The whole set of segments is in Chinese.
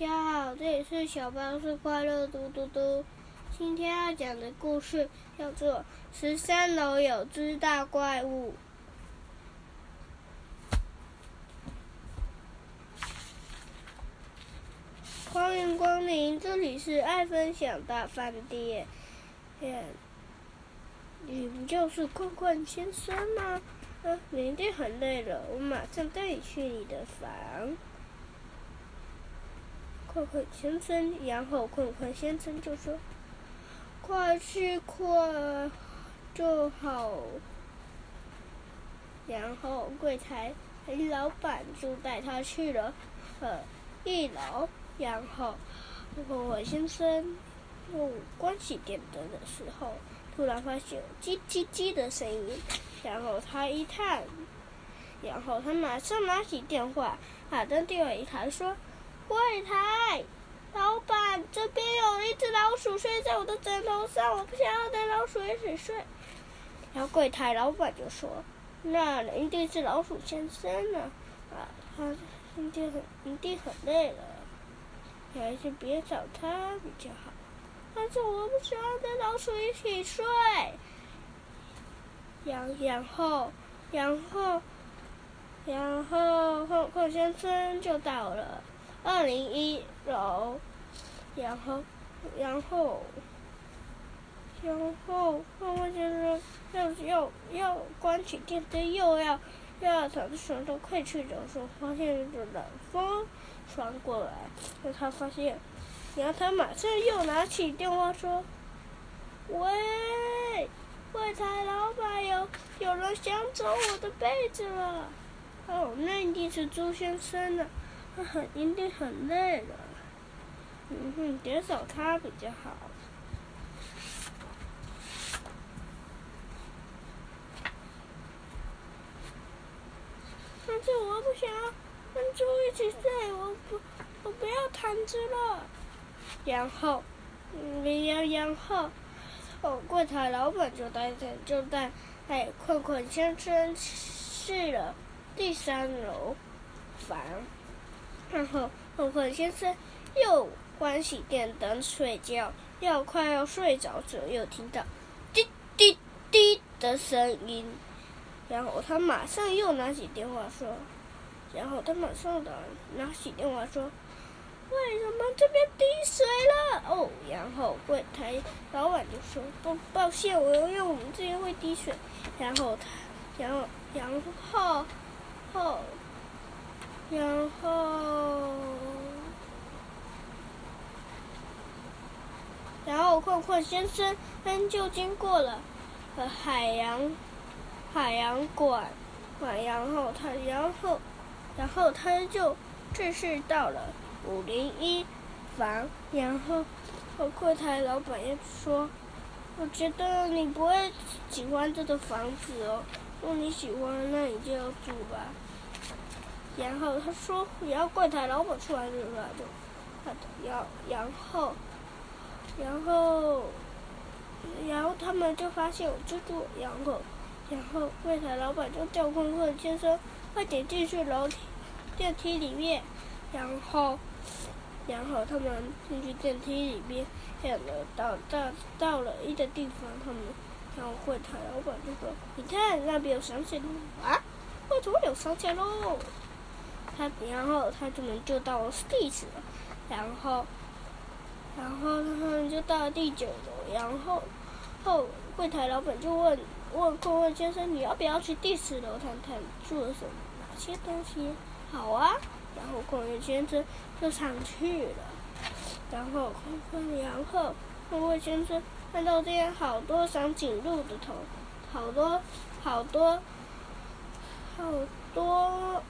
大家好，这里是小巴士快乐嘟嘟嘟。今天要讲的故事叫做《十三楼有只大怪物》。欢迎光临，这里是爱分享大饭店。你不就是困困先生吗？啊，你一定很累了，我马上带你去你的房。困困先生，然后困困先生就说：“快去快就好。”然后柜台老板就带他去了呃一楼。然后困困先生又关起电灯的时候，突然发现有叽叽叽的声音。然后他一看，然后他马上拿起电话，把灯递给一台说。柜台老板，这边有一只老鼠睡在我的枕头上，我不想要跟老鼠一起睡。然后柜台老板就说：“那一定是老鼠先生呢，啊，他一定很一定很累了，还是别找他比较好。但是我不想要跟老鼠一起睡。”然然后，然后，然后后后先生就到了。二零一楼，然后，然后，然后，妈妈先生要要要关起电灯，又要又要躺着床头快去的时候，发现一阵冷风传过来，让他发现，然后他马上又拿起电话说：“喂，柜台老板，有有人想走我的被子了。”哦，那一定是朱先生了。他很一定很累了，嗯哼，别找他比较好。但是我不想跟猪一起睡，我不，我不要毯子了。然后，嗯，然然后，哦，柜台老板就带着就带哎困困先生去了第三楼房。然后，困困先生又关起电灯睡觉，要快要睡着时，又听到滴滴滴的声音。然后他马上又拿起电话说：“然后他马上的拿起电话说，为什么这边滴水了？哦，然后柜台老板就说：不，抱歉，我因为我们这边会滴水。然后他，然后，然后后。”然后，然后困困先生他就经过了呃海洋海洋馆馆，然后他然后然后他就正式到了五零一房，然后和柜台老板也说：“我觉得你不会喜欢这个房子哦，如果你喜欢，那你就要住吧。”然后他说，然后柜台老板出来就说就，他要然后，然后，然后他们就发现有蜘蛛，然后，然后柜台老板就叫困困先生快点进去楼梯电梯里面，然后，然后他们进去电梯里面，然后到到到了一个地方，他们，然后柜台老板就说，你看那边有商店啊，为什么有商店喽？他然后他就能就到地址了，然后，然后他们就到了第九楼，然后后柜台老板就问问困问先生，你要不要去第十楼看看住了什么哪些东西？好啊，然后困问先生就上去了，然后然后困问先生看到这边好多长颈鹿的头，好多好多好多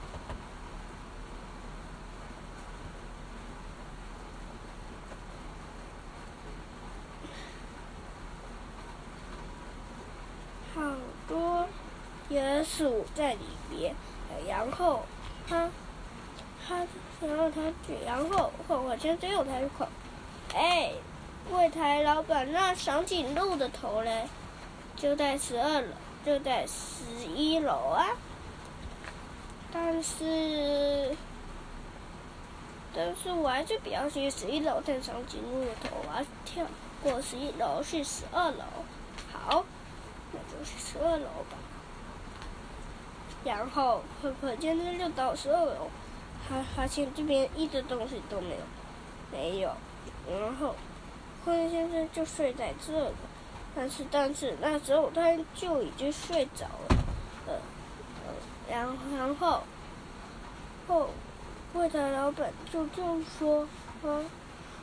野鼠在里边，然后他他然后他然后后我先只有开口，哎，柜台老板，那长颈鹿的头嘞？就在十二楼，就在十一楼啊。但是但是我还是比较去十一楼探长颈鹿的头，我要跳过十一楼去十二楼。好，那就去十二楼吧。然后，可可先生就到十二楼，他发现这边一点东西都没有，没有。然后，灰先生就睡在这。但是，但是那时候他就已经睡着了。呃，呃，然然后，后。柜台老板就就说：“啊，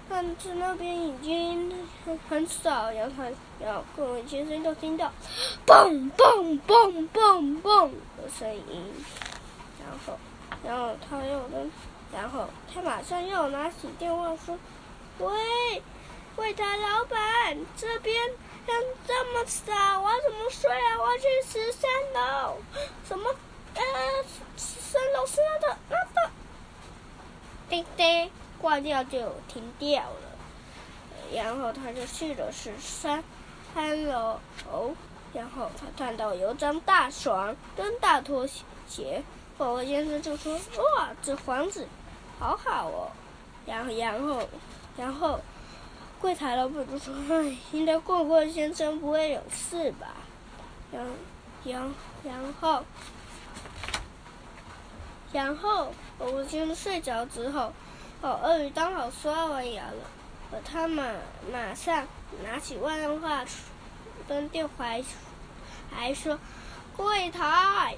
但是那边已经很很少，然后然后各位先生就听到‘嘣嘣嘣嘣嘣’的声音，然后然后他又跟，然后他马上又拿起电话说：‘喂，柜台老板，这边人这么少，我怎么睡啊？我去十三楼，什么？呃，十三楼是那个那个。’”叮叮，挂掉就停掉了。然后他就去了十三三楼，哦然后他看到有张大床跟大拖鞋。宝宝先生就说：“哇，这房子好好哦。”然后，然后，然后柜台老板就说：“哎，应该贵贵先生不会有事吧？”然，然，然后。然后，我先生睡着之后，哦，鳄鱼刚好刷完牙了，呃，他马马上拿起万能话跟电话还说：“柜台，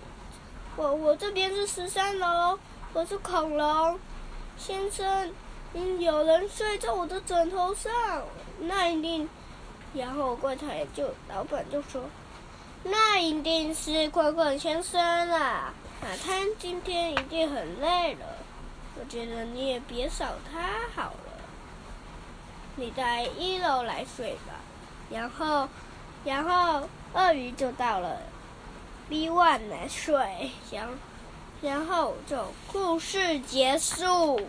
我我这边是十三楼，我是恐龙先生，嗯，有人睡在我的枕头上，那一定。”然后柜台就老板就说：“那一定是快快先生啦。”马滩今天一定很累了，我觉得你也别扫他好了，你在一楼来睡吧。然后，然后鳄鱼就到了 B one 来睡，然然后就故事结束。